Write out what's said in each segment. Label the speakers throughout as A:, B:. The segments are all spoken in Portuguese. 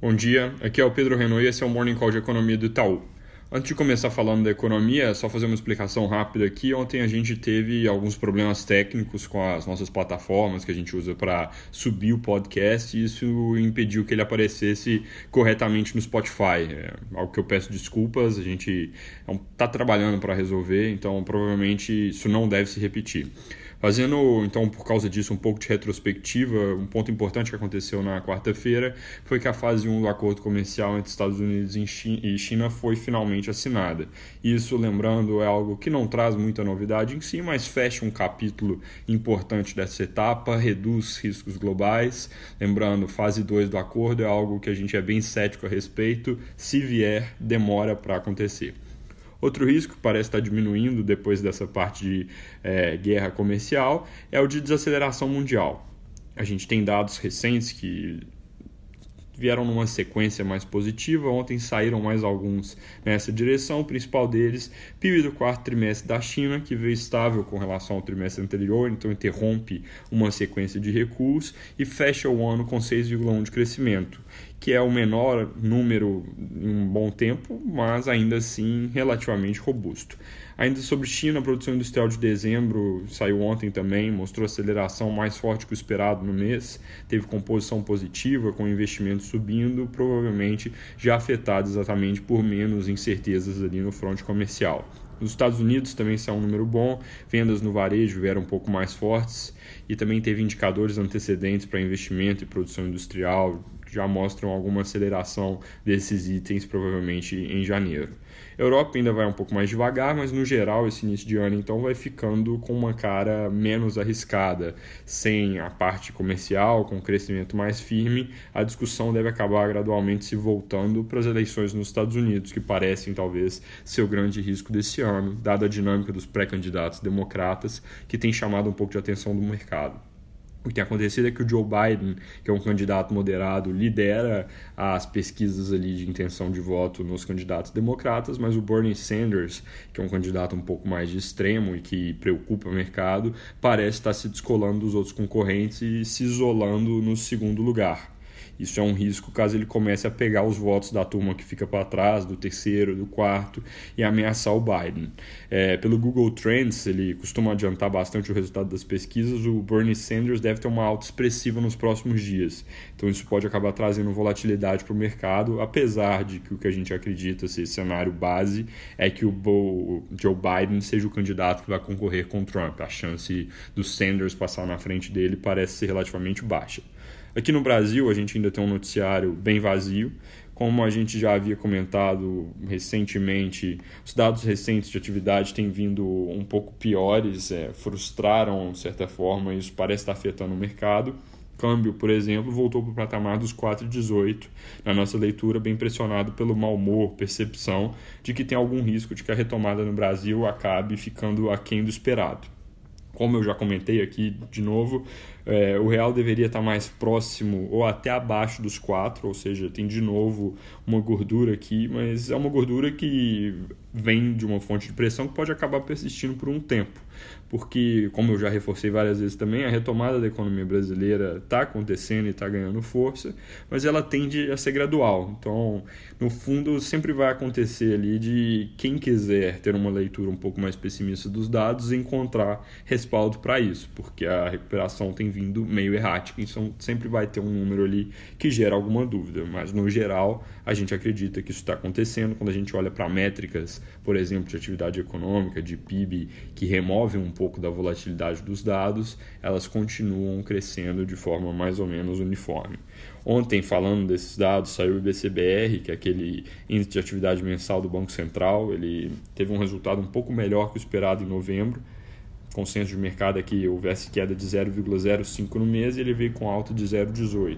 A: Bom dia, aqui é o Pedro Renault e esse é o Morning Call de Economia do Itaú. Antes de começar falando da economia, é só fazer uma explicação rápida aqui. Ontem a gente teve alguns problemas técnicos com as nossas plataformas que a gente usa para subir o podcast e isso impediu que ele aparecesse corretamente no Spotify. É algo que eu peço desculpas, a gente está trabalhando para resolver, então provavelmente isso não deve se repetir. Fazendo, então, por causa disso, um pouco de retrospectiva, um ponto importante que aconteceu na quarta-feira foi que a fase 1 do acordo comercial entre Estados Unidos e China foi finalmente assinada. Isso, lembrando, é algo que não traz muita novidade em si, mas fecha um capítulo importante dessa etapa, reduz riscos globais. Lembrando, fase 2 do acordo é algo que a gente é bem cético a respeito, se vier, demora para acontecer. Outro risco que parece estar diminuindo depois dessa parte de é, guerra comercial é o de desaceleração mundial. A gente tem dados recentes que vieram numa sequência mais positiva. Ontem saíram mais alguns nessa direção. O principal deles, PIB do quarto trimestre da China, que veio estável com relação ao trimestre anterior, então interrompe uma sequência de recuos e fecha o ano com 6,1 de crescimento, que é o menor número em um bom tempo, mas ainda assim relativamente robusto. Ainda sobre China, a produção industrial de dezembro saiu ontem também, mostrou aceleração mais forte que o esperado no mês, teve composição positiva, com investimentos subindo, provavelmente já afetado exatamente por menos incertezas ali no fronte comercial. Nos Estados Unidos também saiu um número bom, vendas no varejo vieram um pouco mais fortes e também teve indicadores antecedentes para investimento e produção industrial já mostram alguma aceleração desses itens, provavelmente em janeiro. Europa ainda vai um pouco mais devagar, mas no geral esse início de ano então vai ficando com uma cara menos arriscada, sem a parte comercial, com um crescimento mais firme, a discussão deve acabar gradualmente se voltando para as eleições nos Estados Unidos, que parecem talvez ser o grande risco desse ano, dada a dinâmica dos pré-candidatos democratas, que tem chamado um pouco de atenção do mercado. O que tem acontecido é que o Joe Biden, que é um candidato moderado, lidera as pesquisas ali de intenção de voto nos candidatos democratas, mas o Bernie Sanders, que é um candidato um pouco mais de extremo e que preocupa o mercado, parece estar se descolando dos outros concorrentes e se isolando no segundo lugar. Isso é um risco caso ele comece a pegar os votos da turma que fica para trás, do terceiro, do quarto, e ameaçar o Biden. É, pelo Google Trends, ele costuma adiantar bastante o resultado das pesquisas, o Bernie Sanders deve ter uma alta expressiva nos próximos dias. Então isso pode acabar trazendo volatilidade para o mercado, apesar de que o que a gente acredita ser cenário base é que o Joe Biden seja o candidato que vai concorrer com Trump. A chance do Sanders passar na frente dele parece ser relativamente baixa. Aqui no Brasil, a gente ainda tem um noticiário bem vazio. Como a gente já havia comentado recentemente, os dados recentes de atividade têm vindo um pouco piores, é, frustraram de certa forma, isso parece estar afetando o mercado. Câmbio, por exemplo, voltou para o patamar dos 4,18 na nossa leitura, bem pressionado pelo mau humor, percepção de que tem algum risco de que a retomada no Brasil acabe ficando aquém do esperado. Como eu já comentei aqui de novo, é, o real deveria estar mais próximo ou até abaixo dos 4, ou seja, tem de novo uma gordura aqui, mas é uma gordura que vem de uma fonte de pressão que pode acabar persistindo por um tempo. Porque, como eu já reforcei várias vezes também, a retomada da economia brasileira está acontecendo e está ganhando força, mas ela tende a ser gradual. Então, no fundo, sempre vai acontecer ali de quem quiser ter uma leitura um pouco mais pessimista dos dados encontrar respaldo para isso, porque a recuperação tem vindo meio errática, então sempre vai ter um número ali que gera alguma dúvida, mas no geral a gente acredita que isso está acontecendo. Quando a gente olha para métricas, por exemplo, de atividade econômica, de PIB, que removem um pouco da volatilidade dos dados, elas continuam crescendo de forma mais ou menos uniforme. Ontem, falando desses dados, saiu o IBCBR, que é aquele índice de atividade mensal do Banco Central, ele teve um resultado um pouco melhor que o esperado em novembro, consenso de mercado é que houvesse queda de 0,05 no mês e ele veio com alta de 0,18.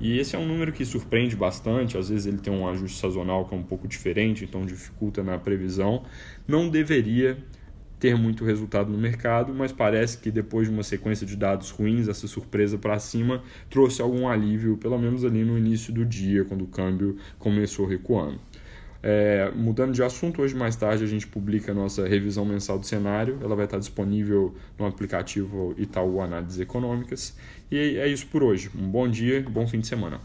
A: E esse é um número que surpreende bastante, às vezes ele tem um ajuste sazonal que é um pouco diferente, então dificulta na previsão. Não deveria ter muito resultado no mercado, mas parece que depois de uma sequência de dados ruins, essa surpresa para cima trouxe algum alívio, pelo menos ali no início do dia, quando o câmbio começou recuando. É, mudando de assunto, hoje mais tarde a gente publica a nossa revisão mensal do cenário. Ela vai estar disponível no aplicativo Itaú Análises Econômicas. E é isso por hoje. Um bom dia, bom fim de semana.